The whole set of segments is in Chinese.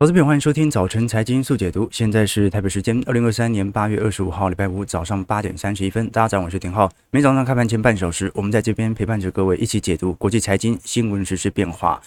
投资朋友，欢迎收听早晨财经速解读。现在是台北时间二零二三年八月二十五号，礼拜五早上八点三十一分。大家早上好，我是田浩。每早上开盘前半小时，我们在这边陪伴着各位一起解读国际财经新闻实、时变化。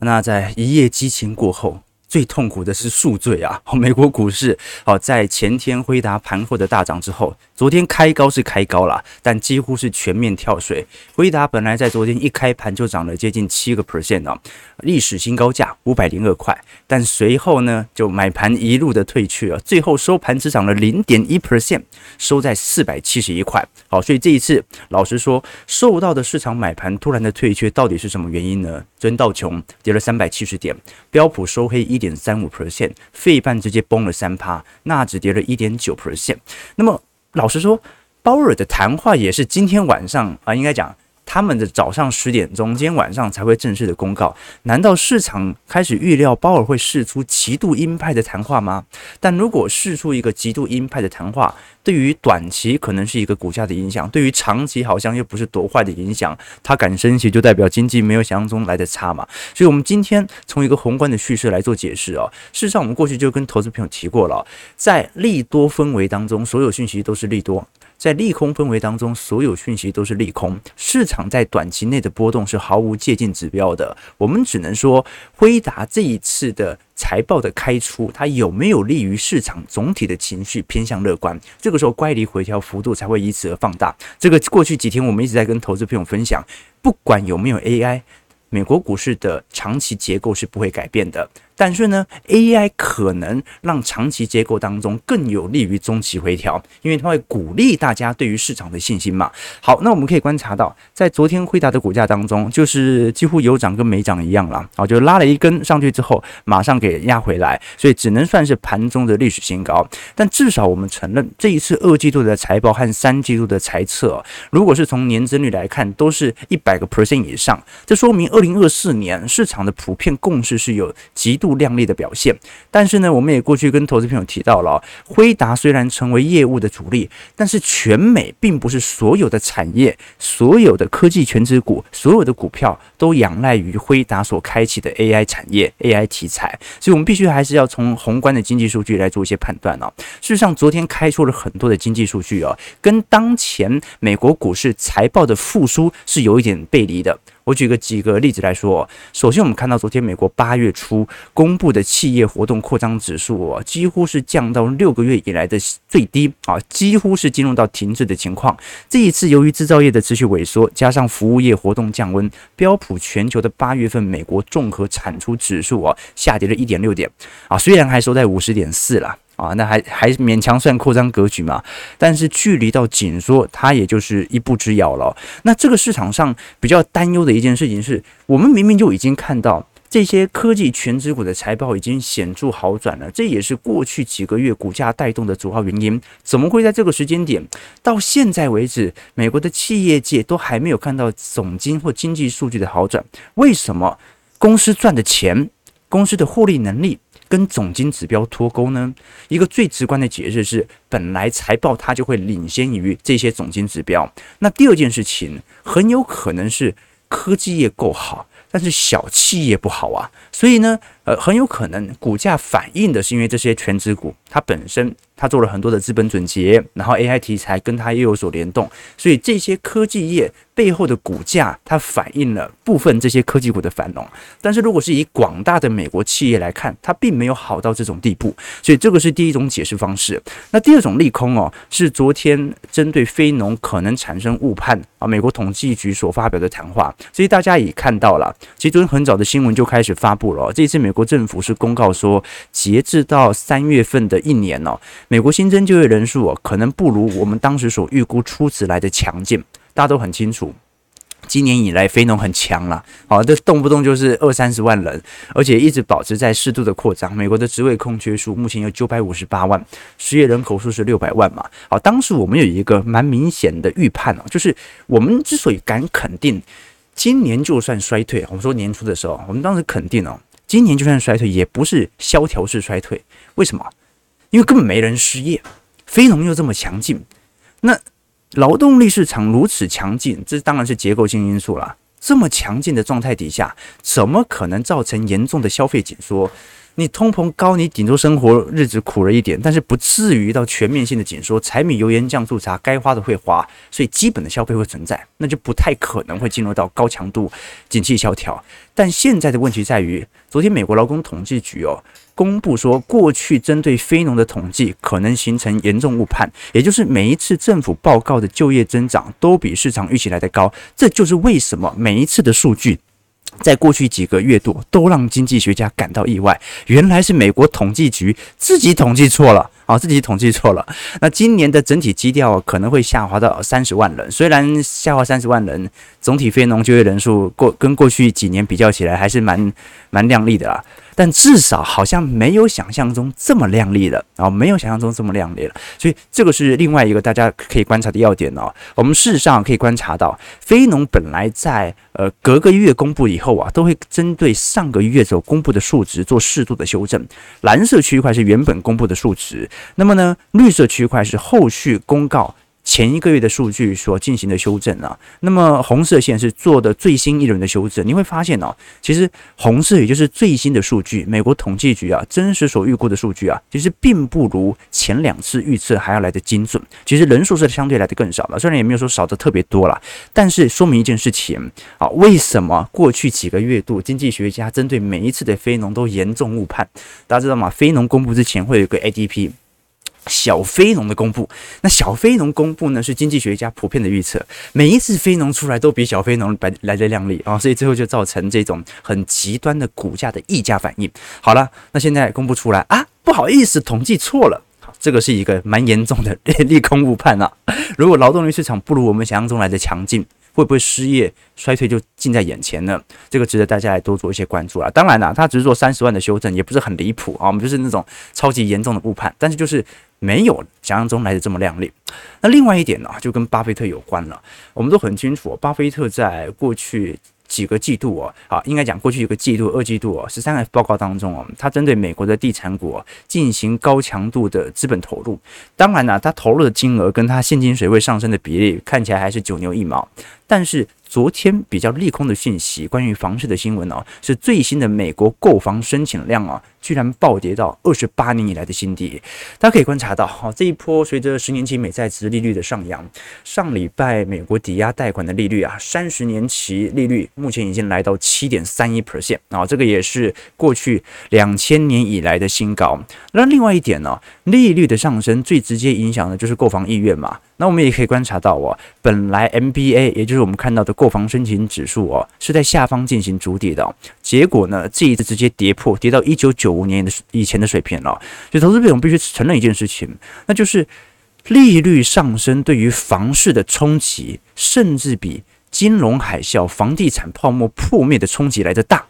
那在一夜激情过后。最痛苦的是宿醉啊！美国股市好，在前天辉达盘后的大涨之后，昨天开高是开高了，但几乎是全面跳水。辉达本来在昨天一开盘就涨了接近七个 percent 啊，历史新高价五百零二块，但随后呢就买盘一路的退去了，最后收盘只涨了零点一 percent，收在四百七十一块。好，所以这一次老实说，受到的市场买盘突然的退却，到底是什么原因呢？真道琼跌了三百七十点，标普收黑一。一点三五 percent，费半直接崩了三趴，纳指跌了一点九 percent。那么老实说，鲍尔的谈话也是今天晚上啊，应该讲。他们的早上十点钟，今天晚上才会正式的公告。难道市场开始预料鲍尔会试出极度鹰派的谈话吗？但如果试出一个极度鹰派的谈话，对于短期可能是一个股价的影响，对于长期好像又不是多坏的影响。他敢升息，就代表经济没有想象中来的差嘛。所以，我们今天从一个宏观的叙事来做解释哦。事实上，我们过去就跟投资朋友提过了，在利多氛围当中，所有讯息都是利多。在利空氛围当中，所有讯息都是利空。市场在短期内的波动是毫无借鉴指标的。我们只能说，辉达这一次的财报的开出，它有没有利于市场总体的情绪偏向乐观？这个时候乖离回调幅度才会以此而放大。这个过去几天我们一直在跟投资朋友分享，不管有没有 AI，美国股市的长期结构是不会改变的。但是呢，AI 可能让长期结构当中更有利于中期回调，因为它会鼓励大家对于市场的信心嘛。好，那我们可以观察到，在昨天辉达的股价当中，就是几乎有涨跟没涨一样了啊，就拉了一根上去之后，马上给压回来，所以只能算是盘中的历史新高。但至少我们承认，这一次二季度的财报和三季度的财测，如果是从年增率来看，都是一百个 percent 以上，这说明二零二四年市场的普遍共识是有极度。不亮丽的表现，但是呢，我们也过去跟投资朋友提到了，辉达虽然成为业务的主力，但是全美并不是所有的产业、所有的科技全职股、所有的股票都仰赖于辉达所开启的 AI 产业、AI 题材，所以我们必须还是要从宏观的经济数据来做一些判断哦。事实上，昨天开出了很多的经济数据哦，跟当前美国股市财报的复苏是有一点背离的。我举个几个例子来说，首先我们看到昨天美国八月初公布的企业活动扩张指数哦，几乎是降到六个月以来的最低啊，几乎是进入到停滞的情况。这一次由于制造业的持续萎缩，加上服务业活动降温，标普全球的八月份美国综合产出指数啊下跌了一点六点啊，虽然还收在五十点四了。啊，那还还勉强算扩张格局嘛，但是距离到紧缩，它也就是一步之遥了。那这个市场上比较担忧的一件事情是，我们明明就已经看到这些科技全值股的财报已经显著好转了，这也是过去几个月股价带动的主要原因。怎么会在这个时间点，到现在为止，美国的企业界都还没有看到总经或经济数据的好转？为什么公司赚的钱，公司的获利能力？跟总金指标脱钩呢？一个最直观的解释是，本来财报它就会领先于这些总金指标。那第二件事情，很有可能是科技业够好，但是小企业不好啊。所以呢，呃，很有可能股价反映的是因为这些全职股它本身。它做了很多的资本准结，然后 AI 题材跟它又有所联动，所以这些科技业背后的股价，它反映了部分这些科技股的繁荣。但是如果是以广大的美国企业来看，它并没有好到这种地步，所以这个是第一种解释方式。那第二种利空哦，是昨天针对非农可能产生误判啊，美国统计局所发表的谈话。所以大家也看到了，其实昨天很早的新闻就开始发布了。这次美国政府是公告说，截至到三月份的一年哦。美国新增就业人数哦，可能不如我们当时所预估初值来的强劲。大家都很清楚，今年以来非农很强了，好，这动不动就是二三十万人，而且一直保持在适度的扩张。美国的职位空缺数目前有九百五十八万，失业人口数是六百万嘛。好，当时我们有一个蛮明显的预判哦，就是我们之所以敢肯定今年就算衰退，我们说年初的时候，我们当时肯定哦，今年就算衰退也不是萧条式衰退，为什么？因为根本没人失业，非农又这么强劲，那劳动力市场如此强劲，这当然是结构性因素了。这么强劲的状态底下，怎么可能造成严重的消费紧缩？你通膨高，你顶多生活日子苦了一点，但是不至于到全面性的紧缩。柴米油盐酱醋茶，该花的会花，所以基本的消费会存在，那就不太可能会进入到高强度景气萧条。但现在的问题在于，昨天美国劳工统计局哦公布说，过去针对非农的统计可能形成严重误判，也就是每一次政府报告的就业增长都比市场预期来的高，这就是为什么每一次的数据。在过去几个月度，都让经济学家感到意外。原来是美国统计局自己统计错了啊，自己统计错了。那今年的整体基调可能会下滑到三十万人，虽然下滑三十万人，总体非农就业人数过跟过去几年比较起来，还是蛮蛮亮丽的啦。但至少好像没有想象中这么亮丽了啊，没有想象中这么亮丽了，所以这个是另外一个大家可以观察的要点哦。我们事实上可以观察到，非农本来在呃隔个月公布以后啊，都会针对上个月所公布的数值做适度的修正。蓝色区块是原本公布的数值，那么呢，绿色区块是后续公告。前一个月的数据所进行的修正啊，那么红色线是做的最新一轮的修正。你会发现哦，其实红色也就是最新的数据，美国统计局啊真实所预估的数据啊，其实并不如前两次预测还要来的精准。其实人数是相对来的更少了，虽然也没有说少的特别多了，但是说明一件事情啊，为什么过去几个月度经济学家针对每一次的非农都严重误判？大家知道吗？非农公布之前会有一个 ADP。小非农的公布，那小非农公布呢，是经济学家普遍的预测，每一次非农出来都比小非农来来的亮丽啊，所以最后就造成这种很极端的股价的溢价反应。好了，那现在公布出来啊，不好意思，统计错了，这个是一个蛮严重的利空误判啊。如果劳动力市场不如我们想象中来的强劲。会不会失业衰退就近在眼前呢？这个值得大家来多做一些关注啊。当然啦，他只是做三十万的修正，也不是很离谱啊。我们就是那种超级严重的误判，但是就是没有想象中来的这么亮丽。那另外一点呢，就跟巴菲特有关了。我们都很清楚，巴菲特在过去。几个季度哦，啊，应该讲过去一个季度、二季度哦，十三 F 报告当中哦，他针对美国的地产股进行高强度的资本投入。当然呢，他投入的金额跟他现金水位上升的比例看起来还是九牛一毛，但是。昨天比较利空的讯息，关于房市的新闻哦，是最新的美国购房申请量啊，居然暴跌到二十八年以来的新低。大家可以观察到，哈，这一波随着十年期美债殖利率的上扬，上礼拜美国抵押贷款的利率啊，三十年期利率目前已经来到七点三一 percent 啊，这个也是过去两千年以来的新高。那另外一点呢，利率的上升最直接影响的就是购房意愿嘛。那我们也可以观察到哦，本来 MBA 也就是我们看到的购房申请指数哦，是在下方进行筑底的，结果呢，这一次直接跌破，跌到一九九五年的以前的水平了。所以投资者我们必须承认一件事情，那就是利率上升对于房市的冲击，甚至比金融海啸、房地产泡沫破灭的冲击来得大。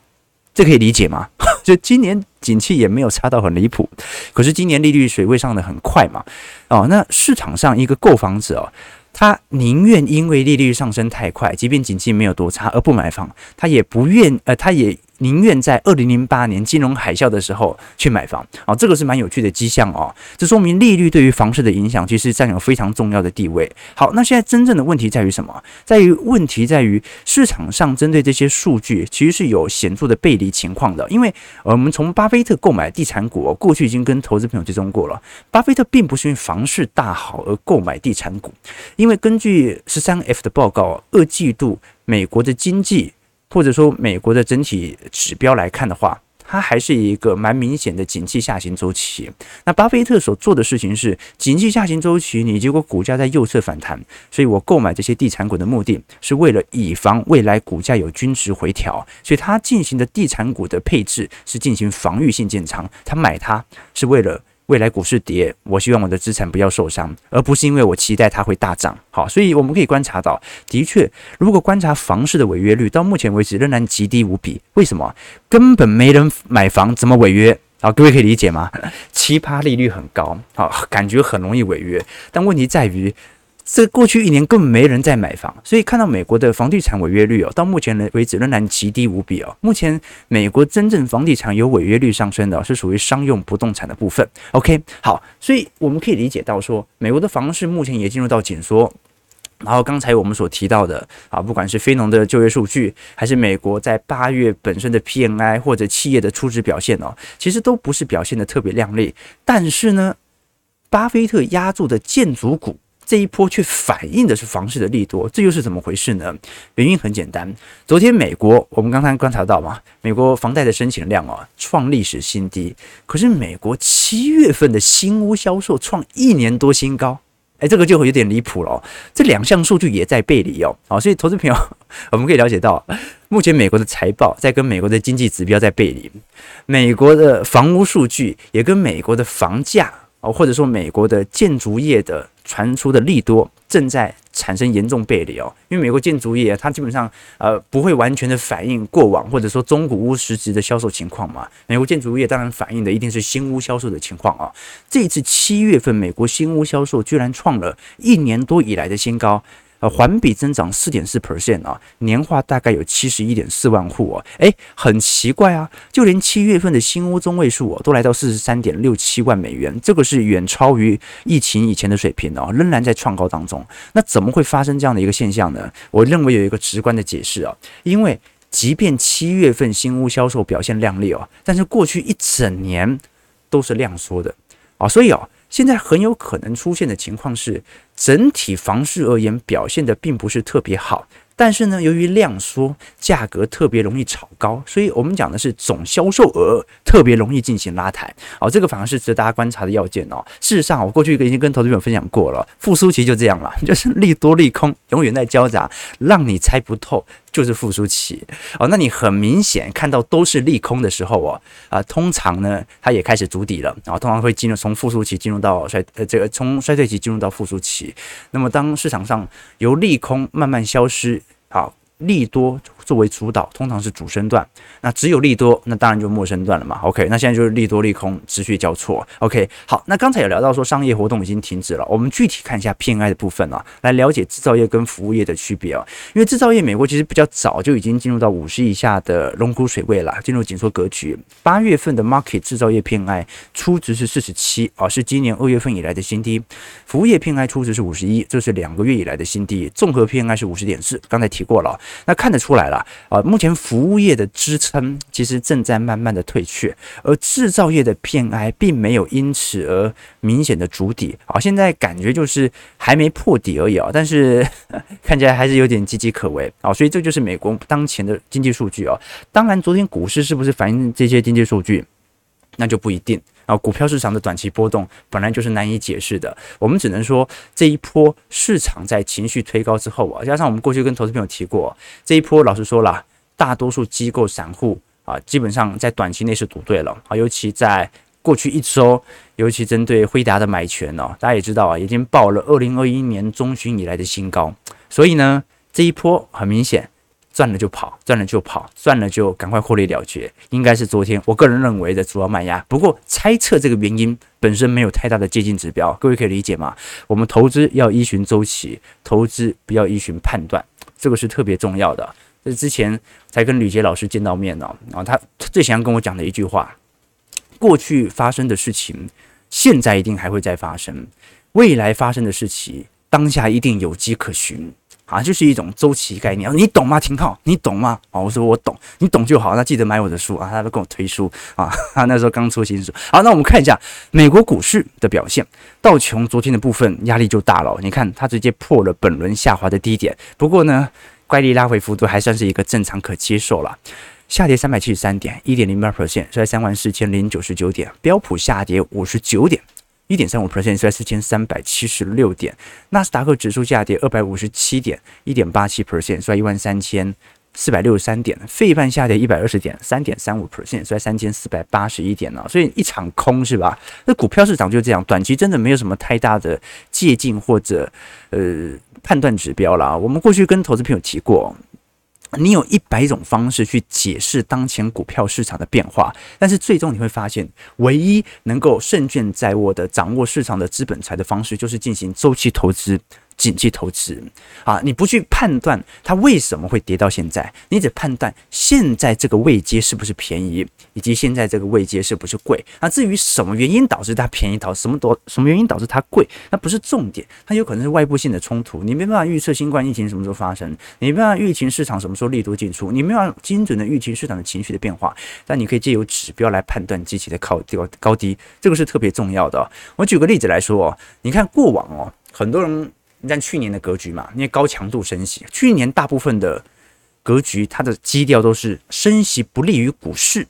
这可以理解吗？就今年景气也没有差到很离谱，可是今年利率水位上的很快嘛。哦，那市场上一个购房者哦，他宁愿因为利率上升太快，即便景气没有多差而不买房，他也不愿呃，他也。宁愿在二零零八年金融海啸的时候去买房啊，这个是蛮有趣的迹象哦。这说明利率对于房市的影响其实占有非常重要的地位。好，那现在真正的问题在于什么？在于问题在于市场上针对这些数据其实是有显著的背离情况的。因为我们从巴菲特购买地产股，过去已经跟投资朋友追踪过了，巴菲特并不是因为房市大好而购买地产股，因为根据十三 F 的报告，二季度美国的经济。或者说，美国的整体指标来看的话，它还是一个蛮明显的景气下行周期。那巴菲特所做的事情是，景气下行周期，你结果股价在右侧反弹，所以我购买这些地产股的目的是为了以防未来股价有均值回调，所以他进行的地产股的配置是进行防御性建仓，他买它是为了。未来股市跌，我希望我的资产不要受伤，而不是因为我期待它会大涨。好，所以我们可以观察到，的确，如果观察房市的违约率，到目前为止仍然极低无比。为什么？根本没人买房，怎么违约？好，各位可以理解吗？奇葩利率很高，好，感觉很容易违约，但问题在于。这过去一年根本没人在买房，所以看到美国的房地产违约率哦，到目前为止仍然极低无比哦。目前美国真正房地产有违约率上升的，是属于商用不动产的部分。OK，好，所以我们可以理解到说，美国的房市目前也进入到紧缩。然后刚才我们所提到的啊，不管是非农的就业数据，还是美国在八月本身的 PMI 或者企业的初值表现哦，其实都不是表现得特别亮丽。但是呢，巴菲特押注的建筑股这一波却反映的是房市的利多，这又是怎么回事呢？原因很简单，昨天美国我们刚才观察到嘛，美国房贷的申请量哦创历史新低，可是美国七月份的新屋销售创一年多新高。哎，这个就会有点离谱了。这两项数据也在背离哦，好，所以投资朋友，我们可以了解到，目前美国的财报在跟美国的经济指标在背离，美国的房屋数据也跟美国的房价哦，或者说美国的建筑业的传出的利多正在产生严重背离哦，因为美国建筑业它基本上呃不会完全的反映过往或者说中古屋实质的销售情况嘛，美国建筑业当然反映的一定是新屋销售的情况啊。这次七月份美国新屋销售居然创了一年多以来的新高。呃，环比增长四点四 percent 啊，年化大概有七十一点四万户哦，诶，很奇怪啊，就连七月份的新屋中位数哦，都来到四十三点六七万美元，这个是远超于疫情以前的水平哦，仍然在创高当中。那怎么会发生这样的一个现象呢？我认为有一个直观的解释啊，因为即便七月份新屋销售表现亮丽哦，但是过去一整年都是量缩的啊，所以啊。现在很有可能出现的情况是，整体房市而言表现的并不是特别好。但是呢，由于量缩，价格特别容易炒高，所以我们讲的是总销售额特别容易进行拉抬。哦，这个反而是值得大家观察的要件哦。事实上，我过去已经跟投资朋友分享过了，复苏期就这样了，就是利多利空永远在交杂，让你猜不透，就是复苏期。哦，那你很明显看到都是利空的时候哦，啊，通常呢，它也开始筑底了，然后通常会进入从复苏期进入到衰呃这个从衰退期进入到复苏期。那么当市场上由利空慢慢消失。好，利多作为主导，通常是主升段。那只有利多，那当然就末升段了嘛。OK，那现在就是利多利空持续交错。OK，好，那刚才有聊到说商业活动已经停止了，我们具体看一下 PMI 的部分啊，来了解制造业跟服务业的区别啊。因为制造业美国其实比较早就已经进入到五十以下的龙骨水位了，进入紧缩格局。八月份的 market 制造业 PMI 初值是四十七啊，是今年二月份以来的新低。服务业 PMI 初值是五十一，这是两个月以来的新低。综合 PMI 是五十点四，刚才提过了，那看得出来了啊，目前服务业的支撑其实正在慢慢的退却，而制造业的 PMI 并没有因此而明显的筑底啊，现在感觉就是还没破底而已啊，但是 看起来还是有点岌岌可危啊，所以这就是美国当前的经济数据啊。当然，昨天股市是不是反映这些经济数据，那就不一定。啊，股票市场的短期波动本来就是难以解释的，我们只能说这一波市场在情绪推高之后啊，加上我们过去跟投资朋友提过，这一波老实说了，大多数机构散户啊，基本上在短期内是赌对了啊，尤其在过去一周，尤其针对辉达的买权呢，大家也知道啊，已经报了二零二一年中旬以来的新高，所以呢，这一波很明显。赚了就跑，赚了就跑，赚了就赶快获利了结，应该是昨天我个人认为的主要卖压。不过猜测这个原因本身没有太大的接近指标，各位可以理解吗？我们投资要依循周期，投资不要依循判断，这个是特别重要的。这之前才跟吕杰老师见到面呢，啊，他最想要跟我讲的一句话：过去发生的事情，现在一定还会再发生；未来发生的事情，当下一定有迹可循。啊，就是一种周期概念，你懂吗？廷浩，你懂吗？哦，我说我懂，你懂就好。那记得买我的书啊，他都跟我推书啊。他那时候刚出新书。好，那我们看一下美国股市的表现。道琼昨天的部分压力就大了，你看它直接破了本轮下滑的低点。不过呢，乖离拉回幅度还算是一个正常可接受了，下跌三百七十三点，一点零八 percent，在三万四千零九十九点。标普下跌五十九点。一点三五 percent，收在四千三百七十六点。纳斯达克指数下跌二百五十七点，一点八七 percent，收在一万三千四百六十三点。费半下跌一百二十点，三点三五 percent，收在三千四百八十一点呢。所以一场空是吧？那股票市场就这样，短期真的没有什么太大的借鉴或者呃判断指标啦。我们过去跟投资朋友提过。你有一百种方式去解释当前股票市场的变化，但是最终你会发现，唯一能够胜券在握的掌握市场的资本财的方式，就是进行周期投资。景气投资啊，你不去判断它为什么会跌到现在，你只判断现在这个位阶是不是便宜，以及现在这个位阶是不是贵。那至于什么原因导致它便宜，到什么多什么原因导致它贵，那不是重点，它有可能是外部性的冲突，你没办法预测新冠疫情什么时候发生，你没办法预期市场什么时候利多进出，你没办法精准的预期市场的情绪的变化，但你可以借由指标来判断机器的高高高低，这个是特别重要的。我举个例子来说哦，你看过往哦，很多人。你看去年的格局嘛，因为高强度升息，去年大部分的格局，它的基调都是升息不利于股市，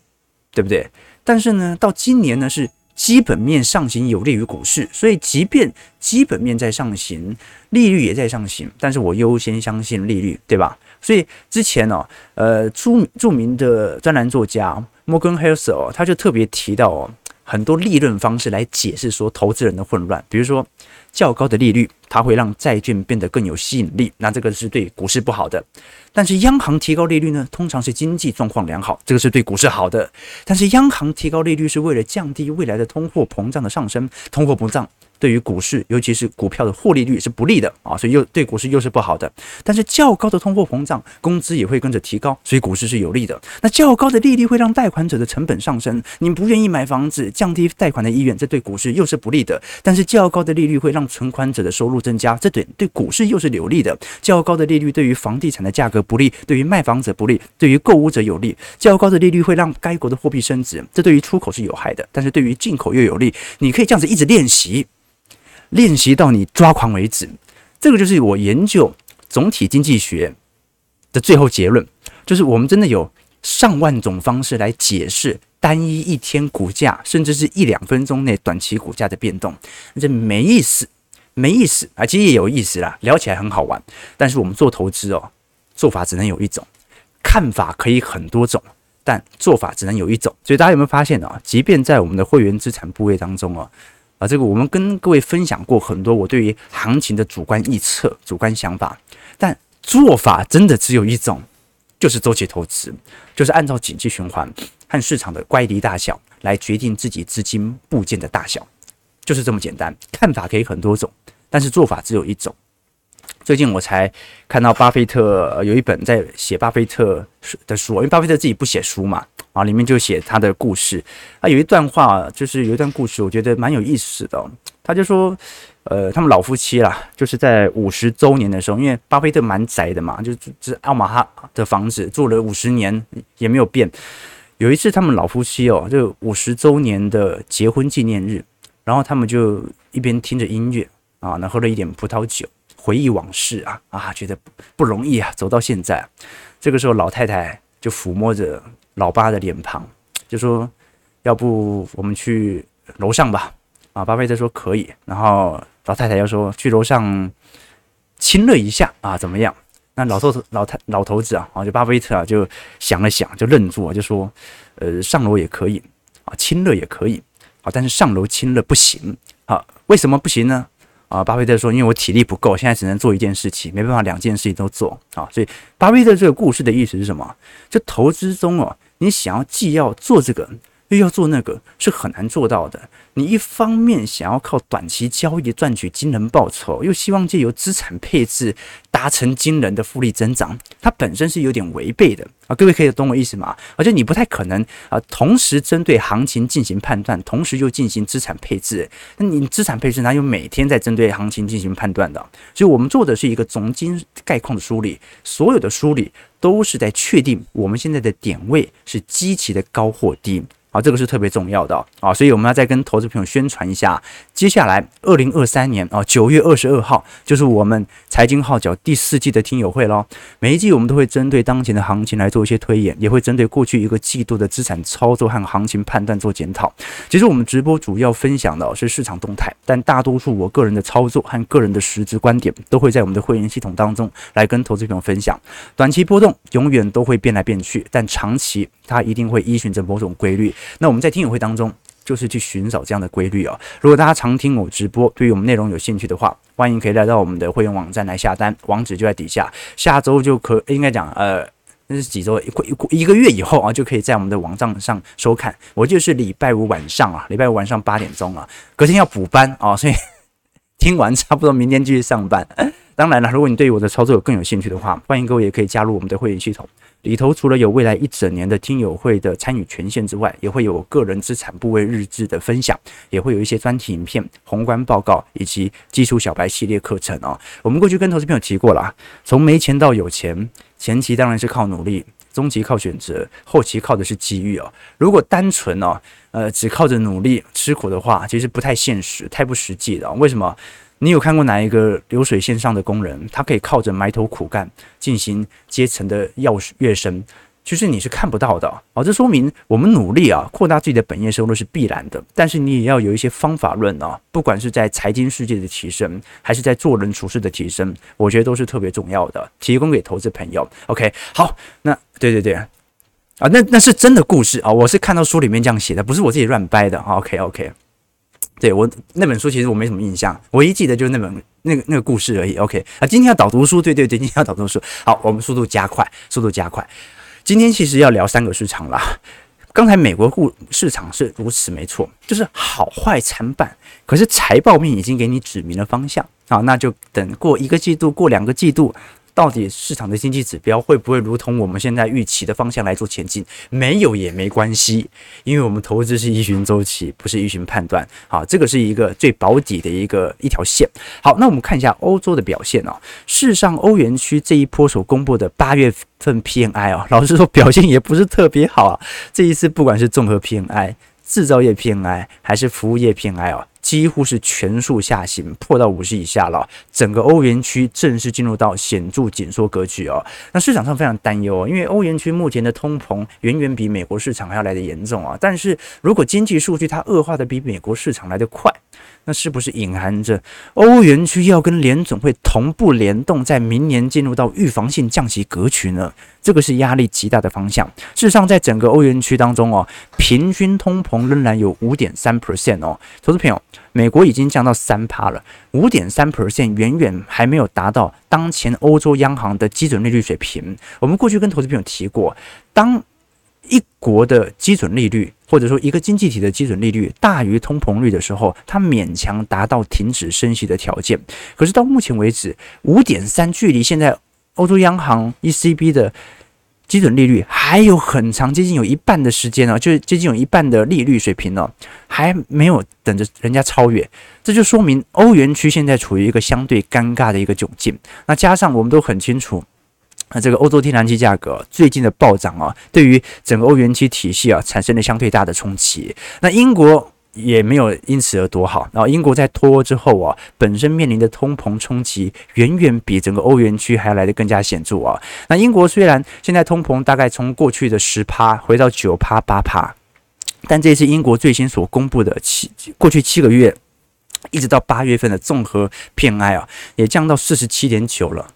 对不对？但是呢，到今年呢是基本面上行有利于股市，所以即便基本面在上行，利率也在上行，但是我优先相信利率，对吧？所以之前哦，呃，著著名的专栏作家 Morgan Housel 他就特别提到哦，很多利润方式来解释说投资人的混乱，比如说。较高的利率，它会让债券变得更有吸引力，那这个是对股市不好的。但是央行提高利率呢，通常是经济状况良好，这个是对股市好的。但是央行提高利率是为了降低未来的通货膨胀的上升，通货膨胀。对于股市，尤其是股票的获利率是不利的啊，所以又对股市又是不好的。但是较高的通货膨胀，工资也会跟着提高，所以股市是有利的。那较高的利率会让贷款者的成本上升，你不愿意买房子，降低贷款的意愿，这对股市又是不利的。但是较高的利率会让存款者的收入增加，这对对股市又是有利的。较高的利率对于房地产的价格不利，对于卖房者不利，对于购屋者有利。较高的利率会让该国的货币升值，这对于出口是有害的，但是对于进口又有利。你可以这样子一直练习。练习到你抓狂为止，这个就是我研究总体经济学的最后结论，就是我们真的有上万种方式来解释单一一天股价，甚至是一两分钟内短期股价的变动，这没意思，没意思啊！其实也有意思啦，聊起来很好玩，但是我们做投资哦，做法只能有一种，看法可以很多种，但做法只能有一种。所以大家有没有发现啊？即便在我们的会员资产部位当中啊。啊，这个我们跟各位分享过很多我对于行情的主观臆测、主观想法，但做法真的只有一种，就是周期投资，就是按照景气循环和市场的乖离大小来决定自己资金部件的大小，就是这么简单。看法可以很多种，但是做法只有一种。最近我才看到巴菲特有一本在写巴菲特的书，因为巴菲特自己不写书嘛。啊，里面就写他的故事啊，有一段话，就是有一段故事，我觉得蛮有意思的。他就说，呃，他们老夫妻啦，就是在五十周年的时候，因为巴菲特蛮宅的嘛，就就是奥马哈的房子住了五十年也没有变。有一次，他们老夫妻哦，就五十周年的结婚纪念日，然后他们就一边听着音乐啊，然后喝了一点葡萄酒，回忆往事啊啊，觉得不容易啊，走到现在。这个时候，老太太就抚摸着。老爸的脸庞，就说：“要不我们去楼上吧？”啊，巴菲特说可以。然后老太太又说：“去楼上亲热一下啊，怎么样？”那老头老太老头子啊，啊，就巴菲特啊，就想了想，就愣住啊，就说：“呃，上楼也可以啊，亲热也可以啊，但是上楼亲热不行啊，为什么不行呢？”啊，巴菲特说：“因为我体力不够，现在只能做一件事情，没办法两件事情都做啊。”所以巴菲特这个故事的意思是什么？就投资中哦。你想要既要做这个，又要做那个，是很难做到的。你一方面想要靠短期交易赚取惊人报酬，又希望借由资产配置达成惊人的复利增长，它本身是有点违背的啊！各位可以懂我意思吗？而且你不太可能啊，同时针对行情进行判断，同时又进行资产配置。那你资产配置哪有每天在针对行情进行判断的？所以我们做的是一个总经概况的梳理，所有的梳理都是在确定我们现在的点位是极其的高或低。啊，这个是特别重要的啊，所以我们要再跟投资朋友宣传一下，接下来二零二三年啊九月二十二号就是我们财经号角第四季的听友会喽。每一季我们都会针对当前的行情来做一些推演，也会针对过去一个季度的资产操作和行情判断做检讨。其实我们直播主要分享的是市场动态，但大多数我个人的操作和个人的实质观点都会在我们的会员系统当中来跟投资朋友分享。短期波动永远都会变来变去，但长期它一定会依循着某种规律。那我们在听友会当中，就是去寻找这样的规律啊。如果大家常听我直播，对于我们内容有兴趣的话，欢迎可以来到我们的会员网站来下单，网址就在底下。下周就可应该讲，呃，那是几周？一过一个月以后啊，就可以在我们的网站上收看。我就是礼拜五晚上啊，礼拜五晚上八点钟啊，隔天要补班啊，所以。听完差不多明天继续上班。当然了，如果你对于我的操作有更有兴趣的话，欢迎各位也可以加入我们的会员系统。里头除了有未来一整年的听友会的参与权限之外，也会有个人资产部位日志的分享，也会有一些专题影片、宏观报告以及基础小白系列课程哦。我们过去跟投资朋友提过了，从没钱到有钱，前期当然是靠努力，中期靠选择，后期靠的是机遇哦。如果单纯哦，呃，只靠着努力吃苦的话，其实不太现实，太不实际了。为什么？你有看过哪一个流水线上的工人，他可以靠着埋头苦干进行阶层的跃跃升？其实你是看不到的哦。这说明我们努力啊，扩大自己的本业收入是必然的，但是你也要有一些方法论啊，不管是在财经世界的提升，还是在做人处事的提升，我觉得都是特别重要的，提供给投资朋友。OK，好，那对对对啊，那那是真的故事啊，我是看到书里面这样写的，不是我自己乱掰的。OK OK。对我那本书，其实我没什么印象，唯一记得就是那本那个那个故事而已。OK 啊，今天要导读书，对对对，今天要导读书。好，我们速度加快，速度加快。今天其实要聊三个市场啦。刚才美国股市场是如此，没错，就是好坏参半。可是财报面已经给你指明了方向啊，那就等过一个季度，过两个季度。到底市场的经济指标会不会如同我们现在预期的方向来做前进？没有也没关系，因为我们投资是依循周期，不是依循判断。好，这个是一个最保底的一个一条线。好，那我们看一下欧洲的表现哦。事实上，欧元区这一波所公布的八月份 PMI 哦，老实说表现也不是特别好啊。这一次不管是综合 PMI、制造业 PMI 还是服务业 PMI 哦。几乎是全数下行，破到五十以下了。整个欧元区正式进入到显著紧缩格局哦。那市场上非常担忧，因为欧元区目前的通膨远远比美国市场还要来得严重啊。但是如果经济数据它恶化的比美国市场来得快，那是不是隐含着欧元区要跟联总会同步联动，在明年进入到预防性降息格局呢？这个是压力极大的方向。事实上，在整个欧元区当中哦，平均通膨仍然有五点三 percent 哦。投资朋友，美国已经降到三趴了，五点三 percent 远远还没有达到当前欧洲央行的基准利率水平。我们过去跟投资朋友提过，当一国的基准利率，或者说一个经济体的基准利率大于通膨率的时候，它勉强达到停止升息的条件。可是到目前为止，五点三距离现在欧洲央行 ECB 的基准利率还有很长，接近有一半的时间呢，就是接近有一半的利率水平呢，还没有等着人家超越。这就说明欧元区现在处于一个相对尴尬的一个窘境。那加上我们都很清楚。那这个欧洲天然气价格最近的暴涨啊，对于整个欧元区体系啊产生了相对大的冲击。那英国也没有因此而多好。然后英国在脱欧之后啊，本身面临的通膨冲击远远比整个欧元区还要来得更加显著啊。那英国虽然现在通膨大概从过去的十趴回到九趴八趴，但这次英国最新所公布的七过去七个月一直到八月份的综合 PMI 啊，也降到四十七点九了。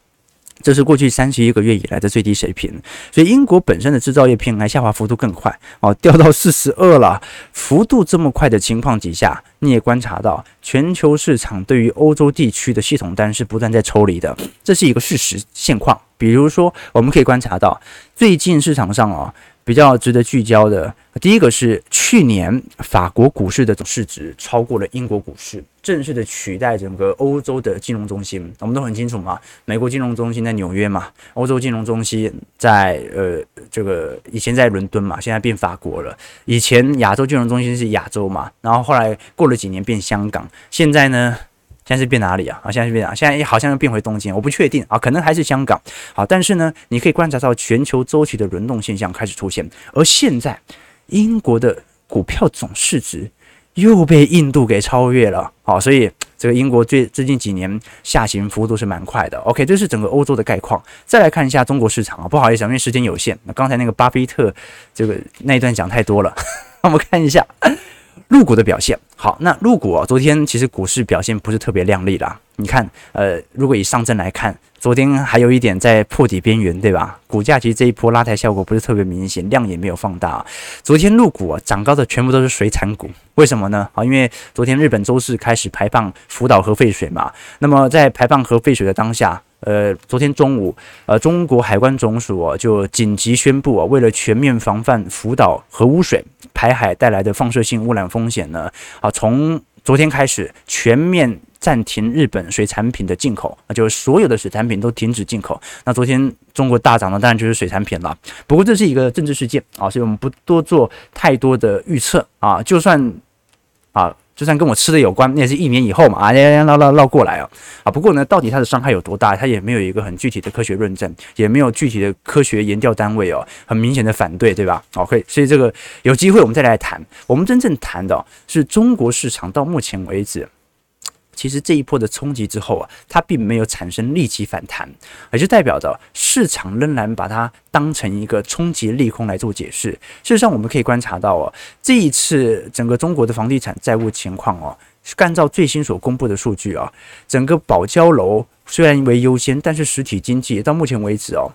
这是过去三十一个月以来的最低水平，所以英国本身的制造业 PMI 下滑幅度更快哦，掉到四十二了。幅度这么快的情况底下，你也观察到全球市场对于欧洲地区的系统单是不断在抽离的，这是一个事实现况。比如说，我们可以观察到最近市场上啊。比较值得聚焦的，第一个是去年法国股市的总市值超过了英国股市，正式的取代整个欧洲的金融中心。我们都很清楚嘛，美国金融中心在纽约嘛，欧洲金融中心在呃这个以前在伦敦嘛，现在变法国了。以前亚洲金融中心是亚洲嘛，然后后来过了几年变香港，现在呢？现在是变哪里啊？啊，现在是变哪？现在好像又变回东京，我不确定啊，可能还是香港。好，但是呢，你可以观察到全球周期的轮动现象开始出现。而现在，英国的股票总市值又被印度给超越了。好，所以这个英国最最近几年下行幅度是蛮快的。OK，这是整个欧洲的概况。再来看一下中国市场啊，不好意思，因为时间有限。那刚才那个巴菲特这个那一段讲太多了，我们看一下。入股的表现好，那入股啊，昨天其实股市表现不是特别亮丽啦。你看，呃，如果以上证来看，昨天还有一点在破底边缘，对吧？股价其实这一波拉抬效果不是特别明显，量也没有放大。昨天入股啊涨高的全部都是水产股，为什么呢？啊，因为昨天日本周四开始排放福岛核废水嘛，那么在排放核废水的当下。呃，昨天中午，呃，中国海关总署啊就紧急宣布啊，为了全面防范福岛核污水排海带来的放射性污染风险呢，啊，从昨天开始全面暂停日本水产品的进口，那就是所有的水产品都停止进口。那昨天中国大涨的当然就是水产品了。不过这是一个政治事件啊，所以我们不多做太多的预测啊。就算啊。就算跟我吃的有关，那也是一年以后嘛，啊，呀呀绕绕绕过来啊，啊，不过呢，到底它的伤害有多大，它也没有一个很具体的科学论证，也没有具体的科学研调单位哦，很明显的反对，对吧？OK，所以这个有机会我们再来谈，我们真正谈的是中国市场到目前为止。其实这一波的冲击之后啊，它并没有产生立即反弹，而就代表着市场仍然把它当成一个冲击利空来做解释。事实上，我们可以观察到哦，这一次整个中国的房地产债务情况哦，是按照最新所公布的数据啊，整个保交楼虽然为优先，但是实体经济到目前为止哦，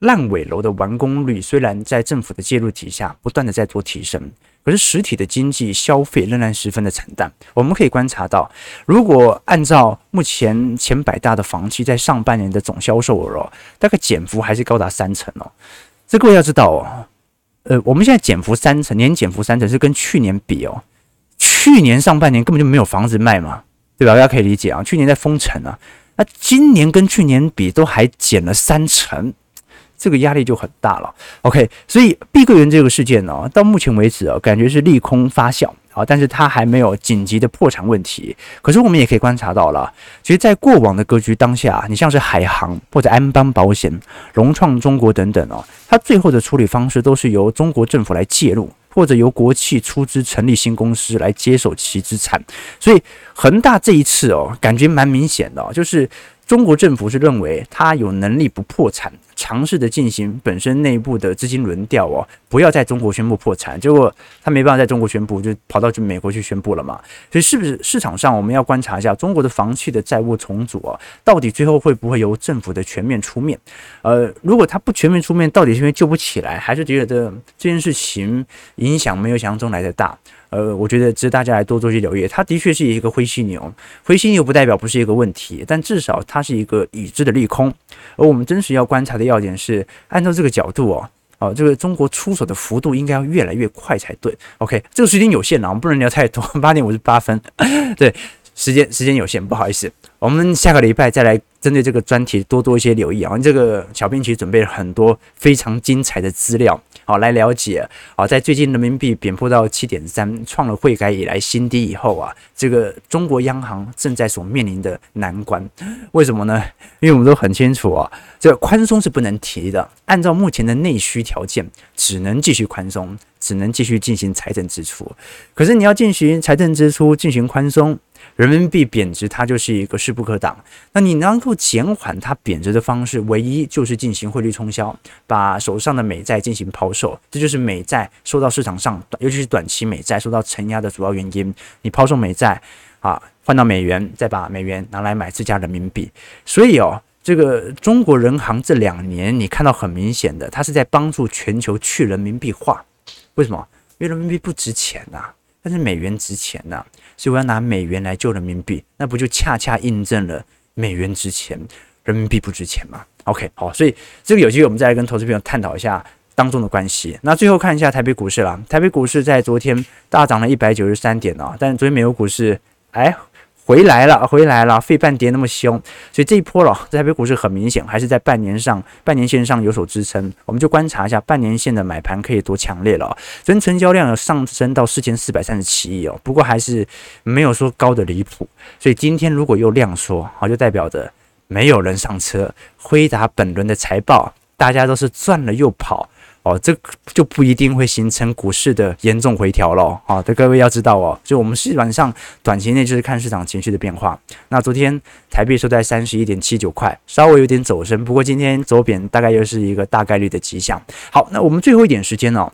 烂尾楼的完工率虽然在政府的介入底下不断的在做提升。可是实体的经济消费仍然十分的惨淡。我们可以观察到，如果按照目前前百大的房企在上半年的总销售额哦，大概减幅还是高达三成哦。这各位要知道哦，呃，我们现在减幅三成，年减幅三成是跟去年比哦。去年上半年根本就没有房子卖嘛，对吧？大家可以理解啊，去年在封城啊，那今年跟去年比都还减了三成。这个压力就很大了，OK，所以碧桂园这个事件呢，到目前为止啊，感觉是利空发酵啊，但是它还没有紧急的破产问题。可是我们也可以观察到了，其实，在过往的格局当下，你像是海航或者安邦保险、融创中国等等哦，它最后的处理方式都是由中国政府来介入，或者由国企出资成立新公司来接手其资产。所以恒大这一次哦，感觉蛮明显的，就是。中国政府是认为他有能力不破产，尝试的进行本身内部的资金轮调哦，不要在中国宣布破产。结果他没办法在中国宣布，就跑到去美国去宣布了嘛。所以是不是市场上我们要观察一下中国的房企的债务重组啊，到底最后会不会由政府的全面出面？呃，如果他不全面出面，到底是因为救不起来，还是觉得这件事情影响没有想象中来的大？呃，我觉得值得大家来多做些留意。它的确是一个灰犀牛，灰犀牛不代表不是一个问题，但至少它是一个已知的利空。而我们真实要观察的要点是，按照这个角度哦，哦，这个中国出手的幅度应该要越来越快才对。OK，这个时间有限了，我们不能聊太多。八点五十八分，对，时间时间有限，不好意思，我们下个礼拜再来针对这个专题多多一些留意啊。这个小编其实准备了很多非常精彩的资料。好，来了解啊，在最近人民币贬破到七点三，创了汇改以来新低以后啊，这个中国央行正在所面临的难关，为什么呢？因为我们都很清楚啊，这宽松是不能提的，按照目前的内需条件，只能继续宽松，只能继续进行财政支出。可是你要进行财政支出，进行宽松。人民币贬值，它就是一个势不可挡。那你能够减缓它贬值的方式，唯一就是进行汇率冲销，把手上的美债进行抛售。这就是美债受到市场上，尤其是短期美债受到承压的主要原因。你抛售美债啊，换到美元，再把美元拿来买自家人民币。所以哦，这个中国人行这两年，你看到很明显的，它是在帮助全球去人民币化。为什么？因为人民币不值钱呐、但是美元值钱呐、所以我要拿美元来救人民币，那不就恰恰印证了美元值钱，人民币不值钱吗？OK，好，所以这个有机会我们再来跟投资朋友探讨一下当中的关系。那最后看一下台北股市啦，台北股市在昨天大涨了一百九十三点啊，但昨天美国股市哎。回来了，回来了，费半跌那么凶，所以这一波了，在台北股市很明显还是在半年上、半年线上有所支撑。我们就观察一下半年线的买盘可以多强烈了。昨天成交量有上升到四千四百三十七亿哦，不过还是没有说高的离谱。所以今天如果又量缩，好，就代表着没有人上车。辉达本轮的财报，大家都是赚了又跑。哦，这就不一定会形成股市的严重回调了。好、哦，各位要知道哦，就我们基本上短期内就是看市场情绪的变化。那昨天台币收在三十一点七九块，稍微有点走升，不过今天走贬大概又是一个大概率的迹象。好，那我们最后一点时间哦，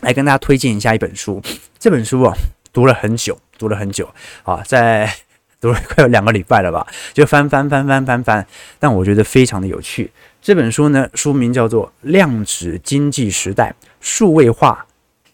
来跟大家推荐一下一本书。这本书哦，读了很久，读了很久啊，在 读了快有两个礼拜了吧，就翻翻翻翻翻翻，但我觉得非常的有趣。这本书呢，书名叫做《量子经济时代：数位化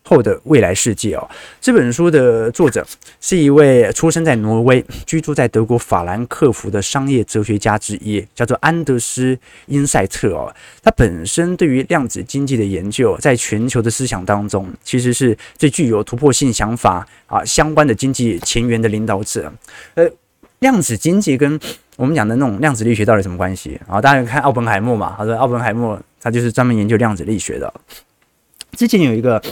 后的未来世界哦，这本书的作者是一位出生在挪威、居住在德国法兰克福的商业哲学家之一，叫做安德斯·因塞特哦。他本身对于量子经济的研究，在全球的思想当中，其实是最具有突破性想法啊相关的经济前沿的领导者。呃，量子经济跟我们讲的那种量子力学到底什么关系啊？大家看奥本海默嘛，他说奥本海默他就是专门研究量子力学的。之前有一个。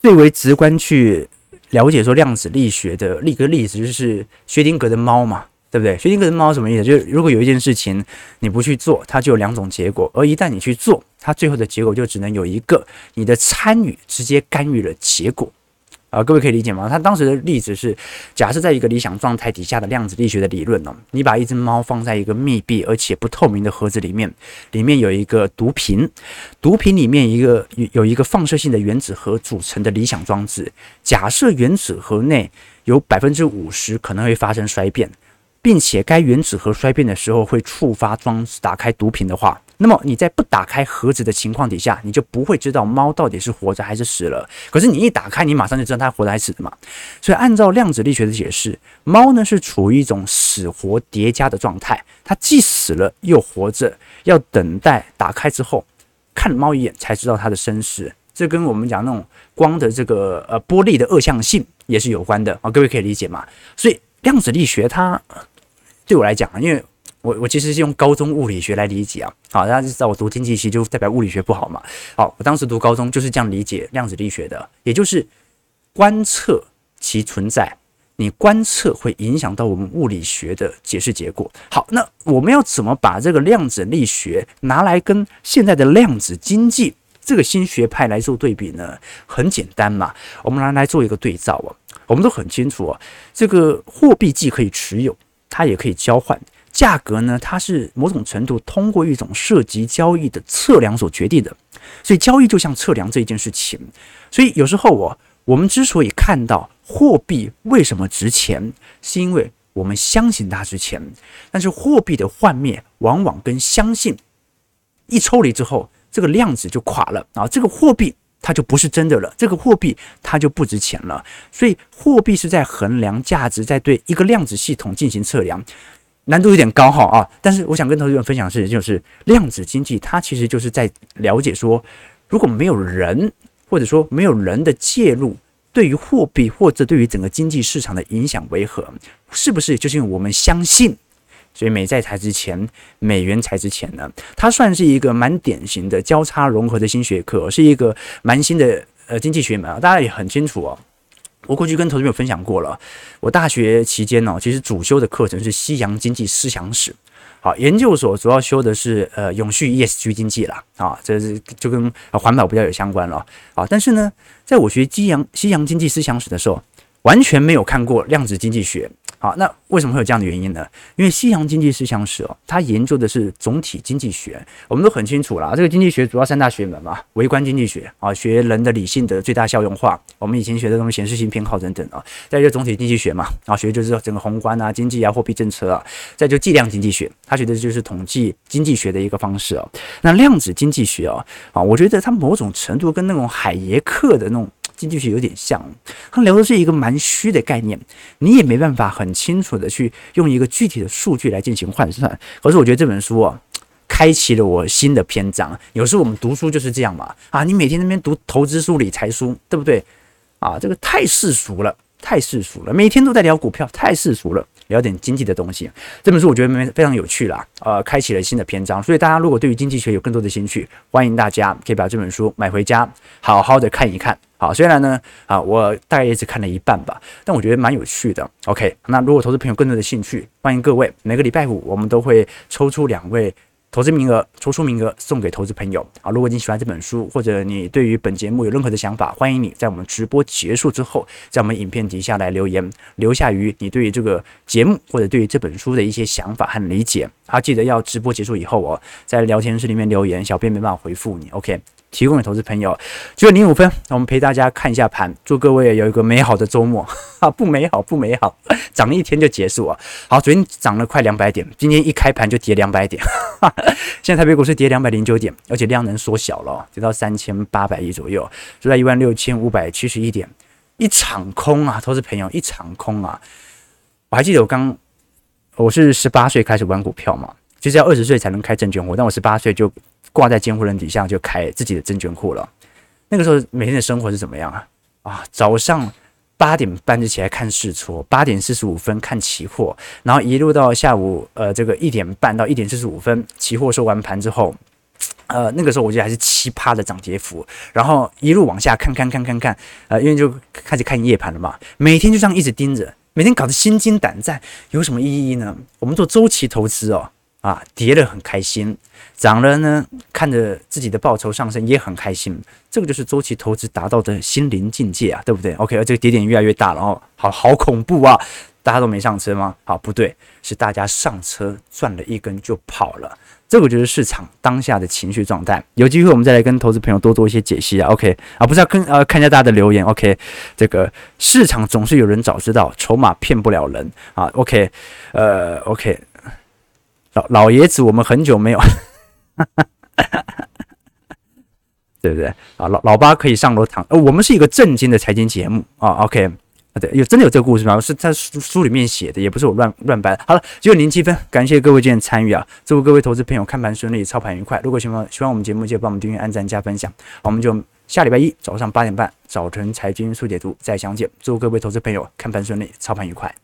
最为直观去了解说量子力学的一个例子，就是薛丁格的猫嘛，对不对？薛丁格的猫什么意思？就是如果有一件事情你不去做，它就有两种结果；而一旦你去做，它最后的结果就只能有一个，你的参与直接干预了结果。啊，各位可以理解吗？他当时的例子是，假设在一个理想状态底下的量子力学的理论哦，你把一只猫放在一个密闭而且不透明的盒子里面，里面有一个毒瓶，毒瓶里面一个有一个放射性的原子核组成的理想装置，假设原子核内有百分之五十可能会发生衰变，并且该原子核衰变的时候会触发装置打开毒瓶的话。那么你在不打开盒子的情况底下，你就不会知道猫到底是活着还是死了。可是你一打开，你马上就知道它活着还是死的嘛。所以按照量子力学的解释，猫呢是处于一种死活叠加的状态，它既死了又活着，要等待打开之后看猫一眼才知道它的生死。这跟我们讲那种光的这个呃波粒的二象性也是有关的啊，各位可以理解吗？所以量子力学它对我来讲，因为我我其实是用高中物理学来理解啊，好，大家知道我读经济系就代表物理学不好嘛。好，我当时读高中就是这样理解量子力学的，也就是观测其存在，你观测会影响到我们物理学的解释结果。好，那我们要怎么把这个量子力学拿来跟现在的量子经济这个新学派来做对比呢？很简单嘛，我们来来做一个对照啊。我们都很清楚啊，这个货币既可以持有，它也可以交换。价格呢，它是某种程度通过一种涉及交易的测量所决定的，所以交易就像测量这一件事情。所以有时候我我们之所以看到货币为什么值钱，是因为我们相信它值钱。但是货币的幻灭往往跟相信一抽离之后，这个量子就垮了啊，这个货币它就不是真的了，这个货币它就不值钱了。所以货币是在衡量价值，在对一个量子系统进行测量。难度有点高哈啊，但是我想跟投资们分享的是，就是量子经济它其实就是在了解说，如果没有人或者说没有人的介入，对于货币或者对于整个经济市场的影响为何？是不是就是因为我们相信，所以美债才值钱，美元才值钱呢？它算是一个蛮典型的交叉融合的新学科，是一个蛮新的呃经济学门啊，大家也很清楚哦。我过去跟投资朋友分享过了，我大学期间呢，其实主修的课程是西洋经济思想史，好，研究所主要修的是呃永续 ESG 经济啦，啊，这是就跟环保比较有相关了，啊，但是呢，在我学西洋西洋经济思想史的时候，完全没有看过量子经济学。好，那为什么会有这样的原因呢？因为西洋经济思想史哦，它研究的是总体经济学。我们都很清楚啦，这个经济学主要三大学门嘛，微观经济学啊，学人的理性的最大效用化。我们以前学的东西显示性偏好等等啊。再就总体经济学嘛，啊，学的就是整个宏观啊、经济啊、货币政策啊。再就计量经济学，它学的就是统计经济学的一个方式哦。那量子经济学哦，啊，我觉得它某种程度跟那种海耶克的那种。经济学有点像，他聊的是一个蛮虚的概念，你也没办法很清楚的去用一个具体的数据来进行换算。可是我觉得这本书啊，开启了我新的篇章。有时候我们读书就是这样嘛，啊，你每天那边读投资书、理财书，对不对？啊，这个太世俗了，太世俗了，每天都在聊股票，太世俗了。聊点经济的东西，这本书我觉得非常有趣啦，呃，开启了新的篇章。所以大家如果对于经济学有更多的兴趣，欢迎大家可以把这本书买回家，好好的看一看。好，虽然呢，啊，我大概也只看了一半吧，但我觉得蛮有趣的。OK，那如果投资朋友更多的兴趣，欢迎各位每个礼拜五我们都会抽出两位。投资名额，抽出名额送给投资朋友啊！如果你喜欢这本书，或者你对于本节目有任何的想法，欢迎你在我们直播结束之后，在我们影片底下来留言，留下于你对于这个节目或者对于这本书的一些想法和理解。啊，记得要直播结束以后哦，在聊天室里面留言，小编没办法回复你。OK，提供给投资朋友。九点零五分，我们陪大家看一下盘，祝各位有一个美好的周末。哈，不美好，不美好，涨一天就结束啊。好，昨天涨了快两百点，今天一开盘就跌两百点。哈，现在台北股市跌两百零九点，而且量能缩小了，跌到三千八百亿左右，就在一万六千五百七十一点，一场空啊，投资朋友，一场空啊。我还记得我刚，我是十八岁开始玩股票嘛，就是要二十岁才能开证券户，但我十八岁就挂在监护人底下就开自己的证券户了。那个时候每天的生活是怎么样啊？啊，早上八点半就起来看试撮，八点四十五分看期货，然后一路到下午呃这个一点半到一点四十五分，期货收完盘之后，呃那个时候我觉得还是奇葩的涨跌幅，然后一路往下看看看看看，呃因为就开始看夜盘了嘛，每天就这样一直盯着。每天搞得心惊胆战，有什么意义呢？我们做周期投资哦，啊，跌了很开心，涨了呢，看着自己的报酬上升也很开心，这个就是周期投资达到的心灵境界啊，对不对？OK，而这个跌点越来越大了，然后好好恐怖啊！大家都没上车吗？好，不对，是大家上车赚了一根就跑了。这个就是市场当下的情绪状态。有机会我们再来跟投资朋友多做一些解析啊。OK 啊，不是要跟呃看一下大家的留言。OK，这个市场总是有人早知道，筹码骗不了人啊。OK，呃，OK，老老爷子，我们很久没有，对不对啊？老老八可以上楼躺。呃，我们是一个正经的财经节目啊。OK 啊。对，有真的有这个故事吗？是在书书里面写的，也不是我乱乱掰。好了，只有零七分，感谢各位今天参与啊！祝各位投资朋友看盘顺利，操盘愉快。如果喜欢喜欢我们节目，记得帮我们订阅、按赞、加分享。我们就下礼拜一早上八点半，早晨财经速解读再相见。祝各位投资朋友看盘顺利，操盘愉快。